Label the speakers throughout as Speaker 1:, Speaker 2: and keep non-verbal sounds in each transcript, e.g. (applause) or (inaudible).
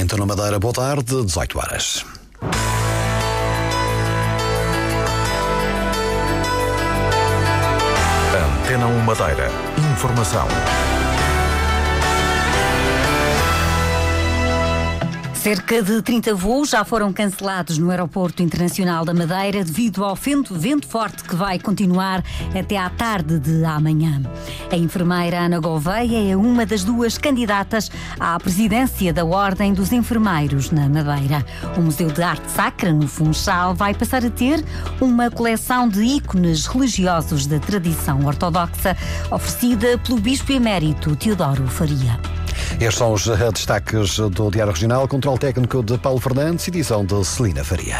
Speaker 1: Então na Madeira, boa tarde, 18 horas.
Speaker 2: Antena 1 Madeira. Informação.
Speaker 3: Cerca de 30 voos já foram cancelados no Aeroporto Internacional da Madeira devido ao vento, vento forte que vai continuar até à tarde de amanhã. A enfermeira Ana Gouveia é uma das duas candidatas à presidência da Ordem dos Enfermeiros na Madeira. O Museu de Arte Sacra, no Funchal, vai passar a ter uma coleção de ícones religiosos da tradição ortodoxa oferecida pelo Bispo Emérito Teodoro Faria.
Speaker 1: Estes são os eh, destaques do Diário Regional, controle técnico de Paulo Fernandes, edição de Celina Faria.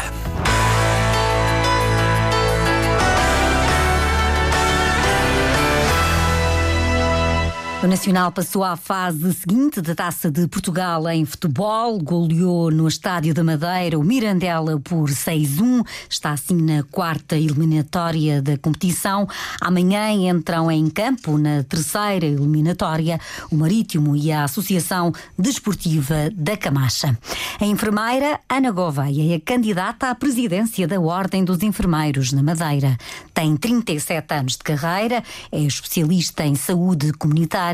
Speaker 3: O Nacional passou à fase seguinte da Taça de Portugal em futebol, goleou no Estádio da Madeira o Mirandela por 6-1, está assim na quarta eliminatória da competição. Amanhã entram em campo na terceira eliminatória o Marítimo e a Associação Desportiva da Camacha. A enfermeira Ana Gouveia é candidata à presidência da Ordem dos Enfermeiros na Madeira. Tem 37 anos de carreira, é especialista em saúde comunitária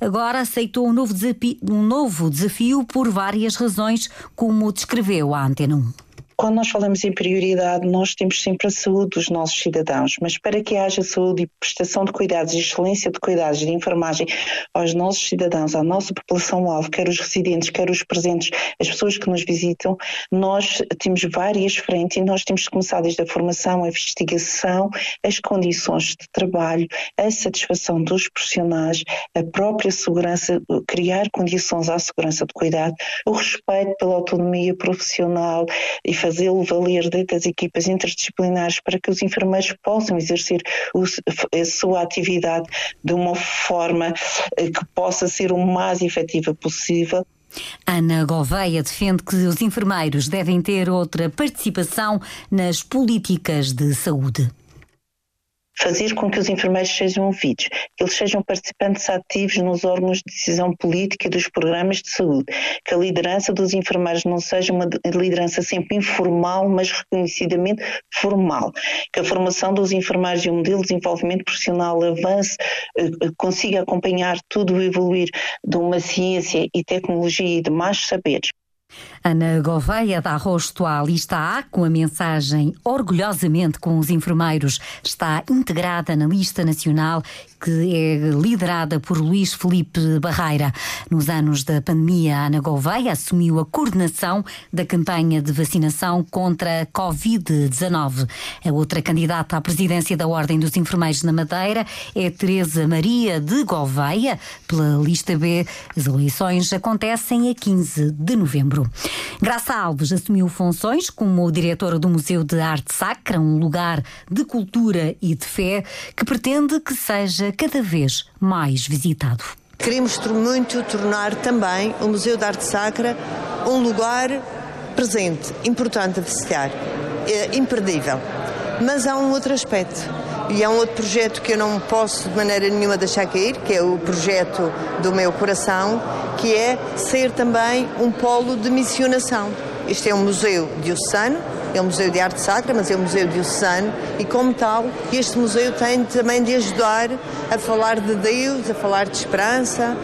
Speaker 3: agora aceitou um novo desafio, um novo desafio por várias razões, como descreveu a Antena 1.
Speaker 4: Quando nós falamos em prioridade, nós temos sempre a saúde dos nossos cidadãos, mas para que haja saúde e prestação de cuidados e excelência de cuidados de enfermagem aos nossos cidadãos, à nossa população-alvo, quer os residentes, quer os presentes, as pessoas que nos visitam, nós temos várias frentes e nós temos que começar desde a formação, a investigação, as condições de trabalho, a satisfação dos profissionais, a própria segurança, criar condições à segurança de cuidado, o respeito pela autonomia profissional e fazê-lo valer das equipas interdisciplinares para que os enfermeiros possam exercer a sua atividade de uma forma eh, que possa ser o mais efetiva possível.
Speaker 3: Ana Gouveia defende que os enfermeiros devem ter outra participação nas políticas de saúde
Speaker 4: fazer com que os enfermeiros sejam ouvidos, que eles sejam participantes ativos nos órgãos de decisão política dos programas de saúde, que a liderança dos enfermeiros não seja uma liderança sempre informal, mas reconhecidamente formal, que a formação dos enfermeiros e o modelo de desenvolvimento profissional avance, eh, consiga acompanhar tudo o evoluir de uma ciência e tecnologia e de mais saberes.
Speaker 3: Ana Gouveia dá rosto à lista A com a mensagem Orgulhosamente com os enfermeiros. Está integrada na lista nacional que é liderada por Luís Felipe Barreira. Nos anos da pandemia, Ana Gouveia assumiu a coordenação da campanha de vacinação contra a Covid-19. A outra candidata à presidência da Ordem dos Enfermeiros na Madeira é Teresa Maria de Gouveia, pela lista B. As eleições acontecem a 15 de novembro. Graça Alves assumiu funções como diretora do Museu de Arte Sacra, um lugar de cultura e de fé que pretende que seja cada vez mais visitado.
Speaker 5: Queremos muito tornar também o Museu de Arte Sacra um lugar presente, importante a visitar, é imperdível. Mas há um outro aspecto e é um outro projeto que eu não posso de maneira nenhuma deixar cair, que é o projeto do meu coração, que é ser também um polo de missionação. Este é um museu diocesano, é um museu de arte sacra, mas é um museu diocesano e, como tal, este museu tem também de ajudar a falar de Deus, a falar de esperança.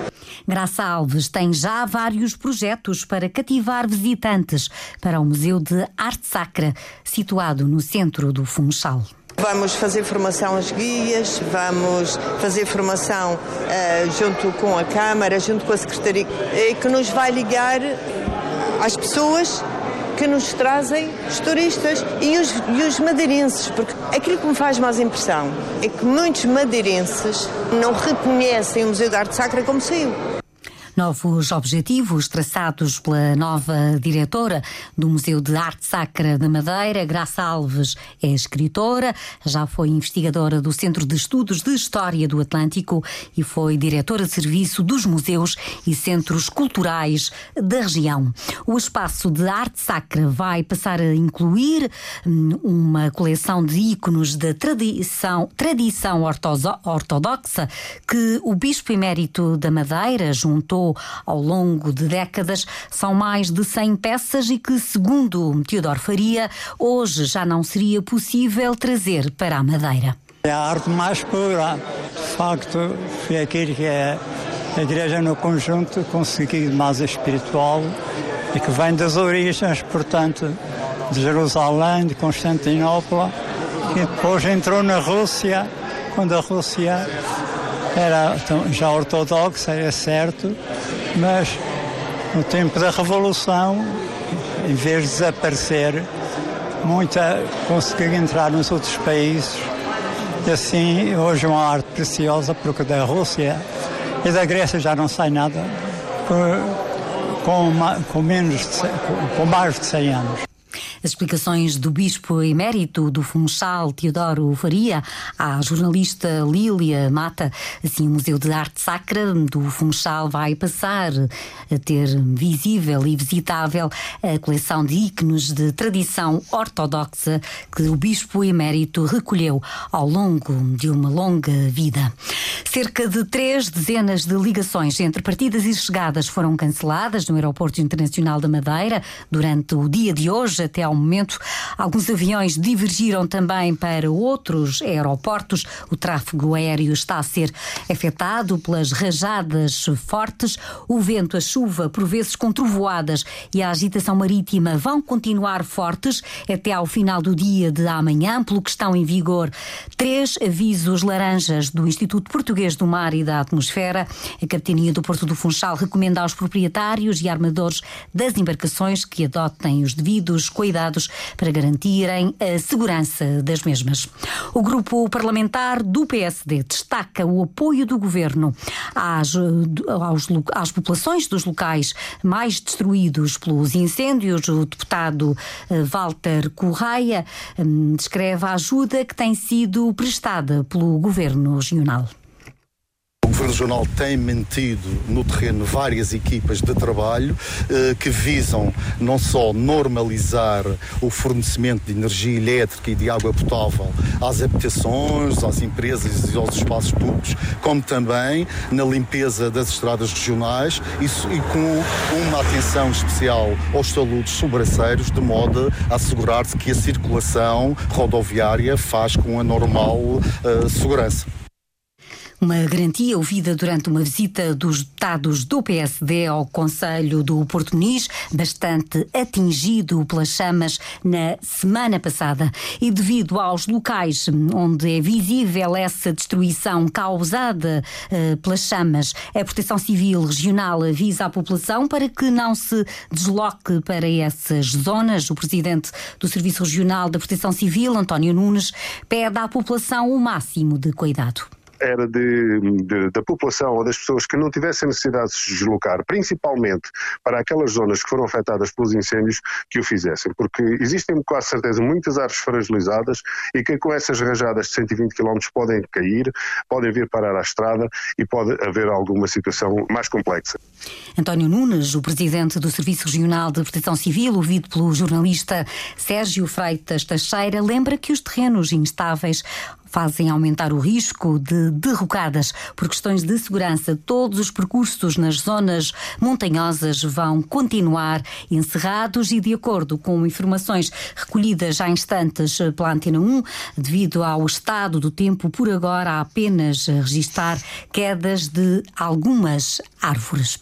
Speaker 3: Graça Alves tem já vários projetos para cativar visitantes para o Museu de Arte Sacra, situado no centro do Funchal.
Speaker 5: Vamos fazer formação às guias, vamos fazer formação uh, junto com a Câmara, junto com a Secretaria, uh, que nos vai ligar às pessoas que nos trazem os turistas e os, e os madeirenses, porque aquilo que me faz mais impressão é que muitos madeirenses não reconhecem o Museu da Arte Sacra como saiu.
Speaker 3: Novos objetivos traçados pela nova diretora do Museu de Arte Sacra da Madeira, Graça Alves, é escritora, já foi investigadora do Centro de Estudos de História do Atlântico e foi diretora de serviço dos museus e centros culturais da região. O espaço de arte sacra vai passar a incluir hum, uma coleção de íconos da tradição, tradição ortodoxa que o Bispo Emérito da Madeira juntou ao longo de décadas. São mais de 100 peças e que, segundo Teodoro Faria, hoje já não seria possível trazer para a Madeira.
Speaker 6: É a arte mais pura. De facto, foi aquilo que é a Igreja no conjunto conseguiu mais espiritual e que vem das origens, portanto, de Jerusalém, de Constantinopla, que depois entrou na Rússia, quando a Rússia era já ortodoxa, é certo, mas no tempo da Revolução, em vez de desaparecer, muita conseguiu entrar nos outros países. E assim, hoje é uma arte preciosa, porque da Rússia e da Grécia já não sai nada com, com, com menos de, com mais de 100 anos.
Speaker 3: As explicações do Bispo Emérito do Funchal, Teodoro Faria, à jornalista Lília Mata. Assim, o Museu de Arte Sacra do Funchal vai passar a ter visível e visitável a coleção de íconos de tradição ortodoxa que o Bispo Emérito recolheu ao longo de uma longa vida. Cerca de três dezenas de ligações entre partidas e chegadas foram canceladas no Aeroporto Internacional da Madeira durante o dia de hoje até ao ao momento. Alguns aviões divergiram também para outros aeroportos. O tráfego aéreo está a ser afetado pelas rajadas fortes. O vento, a chuva, por vezes com trovoadas e a agitação marítima vão continuar fortes até ao final do dia de amanhã, pelo que estão em vigor três avisos laranjas do Instituto Português do Mar e da Atmosfera. A Capitania do Porto do Funchal recomenda aos proprietários e armadores das embarcações que adotem os devidos cuidados para garantirem a segurança das mesmas. O grupo parlamentar do PSD destaca o apoio do governo às, aos, às populações dos locais mais destruídos pelos incêndios. O deputado eh, Walter Correia hum, descreve a ajuda que tem sido prestada pelo governo regional.
Speaker 7: Governo Regional tem mantido no terreno várias equipas de trabalho eh, que visam não só normalizar o fornecimento de energia elétrica e de água potável às habitações, às empresas e aos espaços públicos, como também na limpeza das estradas regionais e, e com uma atenção especial aos saludos sobraceiros, de modo a assegurar-se que a circulação rodoviária faz com a normal uh, segurança.
Speaker 3: Uma garantia ouvida durante uma visita dos deputados do PSD ao Conselho do Porto Muniz, bastante atingido pelas chamas na semana passada. E devido aos locais onde é visível essa destruição causada uh, pelas chamas, a Proteção Civil Regional avisa a população para que não se desloque para essas zonas. O presidente do Serviço Regional da Proteção Civil, António Nunes, pede à população o máximo de cuidado
Speaker 8: era de, de, da população ou das pessoas que não tivessem necessidade de se deslocar, principalmente para aquelas zonas que foram afetadas pelos incêndios, que o fizessem, porque existem com certeza muitas árvores fragilizadas e que com essas rajadas de 120 km podem cair, podem vir parar à estrada e pode haver alguma situação mais complexa.
Speaker 3: António Nunes, o presidente do Serviço Regional de Proteção Civil, ouvido pelo jornalista Sérgio Freitas Teixeira, lembra que os terrenos instáveis fazem aumentar o risco de derrocadas por questões de segurança. Todos os percursos nas zonas montanhosas vão continuar encerrados e, de acordo com informações recolhidas já instantes pela Antena 1, devido ao estado do tempo, por agora há apenas registrar quedas de algumas árvores.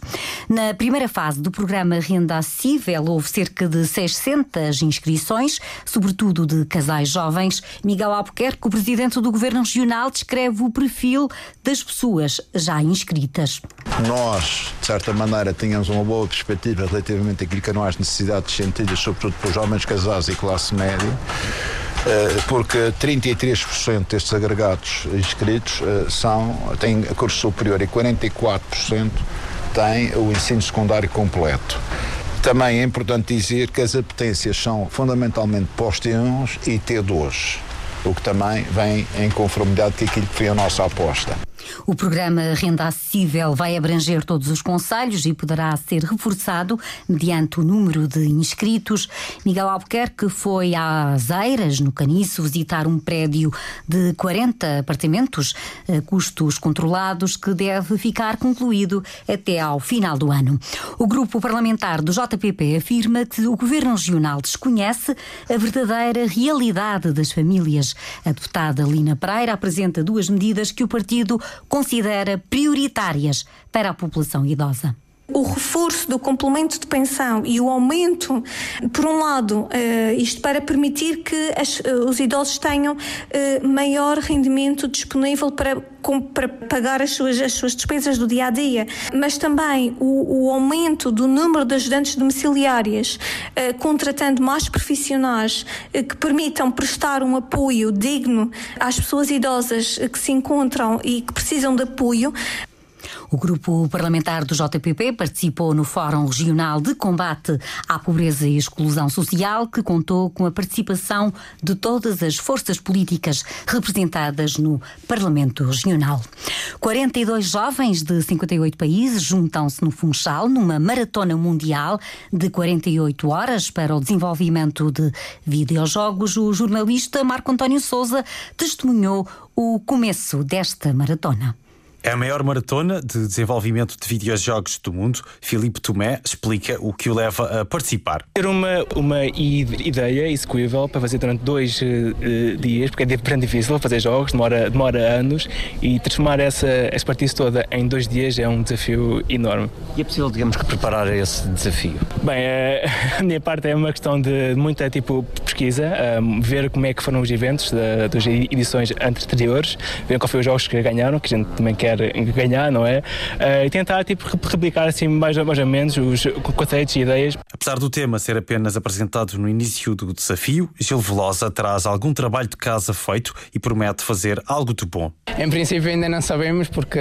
Speaker 3: Na primeira fase do programa Renda Acessível, houve cerca de 600 inscrições, sobretudo de casais jovens. Miguel Albuquerque, o presidente do Governo Regional descreve o perfil das pessoas já inscritas.
Speaker 9: Nós, de certa maneira, tínhamos uma boa perspectiva relativamente àquilo que eram as necessidades sentidas, sobretudo para os jovens casais e classe média eh, porque 33% destes agregados inscritos eh, são, têm curso superior e 44% têm o ensino secundário completo. Também é importante dizer que as apetências são fundamentalmente pós T1 e T2 o que também vem em conformidade com aquilo que foi a nossa aposta.
Speaker 3: O programa Renda Acessível vai abranger todos os conselhos e poderá ser reforçado mediante o número de inscritos. Miguel Albuquerque foi às Eiras, no Caniço, visitar um prédio de 40 apartamentos, eh, custos controlados, que deve ficar concluído até ao final do ano. O grupo parlamentar do JPP afirma que o Governo Regional desconhece a verdadeira realidade das famílias. A deputada Lina Pereira apresenta duas medidas que o partido considera prioritárias para a população idosa
Speaker 10: o reforço do complemento de pensão e o aumento, por um lado, uh, isto para permitir que as, uh, os idosos tenham uh, maior rendimento disponível para, para pagar as suas, as suas despesas do dia a dia, mas também o, o aumento do número de ajudantes domiciliárias, contratando mais profissionais que permitam prestar um apoio digno às pessoas idosas que se encontram e que precisam de apoio,
Speaker 3: o grupo parlamentar do JPP participou no Fórum Regional de Combate à Pobreza e Exclusão Social, que contou com a participação de todas as forças políticas representadas no Parlamento Regional. 42 jovens de 58 países juntam-se no Funchal numa maratona mundial de 48 horas para o desenvolvimento de videojogos. O jornalista Marco António Souza testemunhou o começo desta maratona.
Speaker 11: É a maior maratona de desenvolvimento de videojogos do mundo. Filipe Tomé explica o que o leva a participar.
Speaker 12: Ter uma, uma ideia execuível para fazer durante dois uh, dias, porque é bem difícil fazer jogos, demora, demora anos, e transformar essa expertise toda em dois dias é um desafio enorme.
Speaker 13: E é possível, digamos, que preparar esse desafio?
Speaker 12: Bem, (laughs) a minha parte é uma questão de muita tipo pesquisa, um, ver como é que foram os eventos das edições anteriores, ver qual foi os jogos que ganharam, que a gente também quer quer ganhar, não é? Uh, e tentar tipo, replicar assim mais, mais ou menos os conceitos e ideias.
Speaker 11: Apesar do tema ser apenas apresentado no início do desafio, Gil Velosa traz algum trabalho de casa feito e promete fazer algo de bom.
Speaker 14: Em princípio ainda não sabemos porque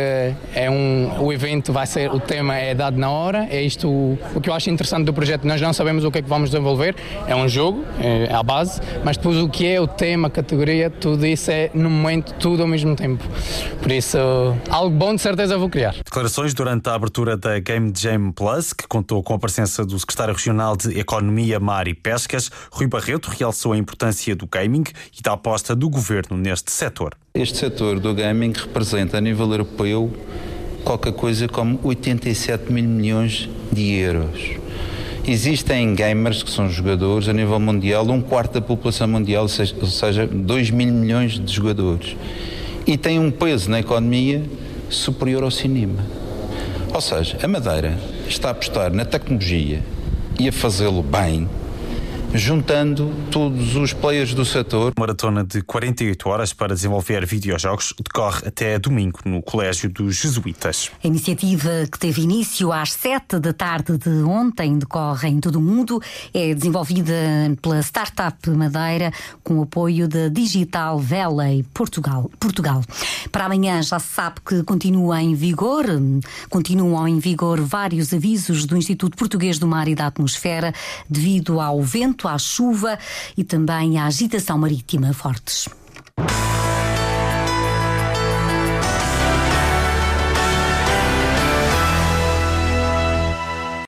Speaker 14: é um, o evento vai ser, o tema é dado na hora, é isto o, o que eu acho interessante do projeto, nós não sabemos o que é que vamos desenvolver, é um jogo, é a base, mas depois o que é o tema, a categoria, tudo isso é no momento, tudo ao mesmo tempo. Por isso, algo bom de certeza vou criar.
Speaker 11: Declarações durante a abertura da Game Jam Plus, que contou com a presença do secretário regional de Economia, Mar e Pescas, Rui Barreto, realçou a importância do gaming e da aposta do governo neste setor.
Speaker 15: Este setor do gaming representa a nível europeu qualquer coisa como 87 mil milhões de euros. Existem gamers que são jogadores a nível mundial, um quarto da população mundial, ou seja, 2 mil milhões de jogadores e tem um peso na economia superior ao cinema. Ou seja, a Madeira está a apostar na tecnologia e a fazê-lo bem juntando todos os players do setor.
Speaker 11: Maratona de 48 horas para desenvolver videojogos decorre até domingo no Colégio dos Jesuítas.
Speaker 3: A iniciativa que teve início às 7 da tarde de ontem decorre em todo o mundo. É desenvolvida pela Startup Madeira com o apoio da Digital Valley Portugal. Portugal. Para amanhã já se sabe que continua em vigor, continuam em vigor vários avisos do Instituto Português do Mar e da Atmosfera devido ao vento à chuva e também à agitação marítima fortes.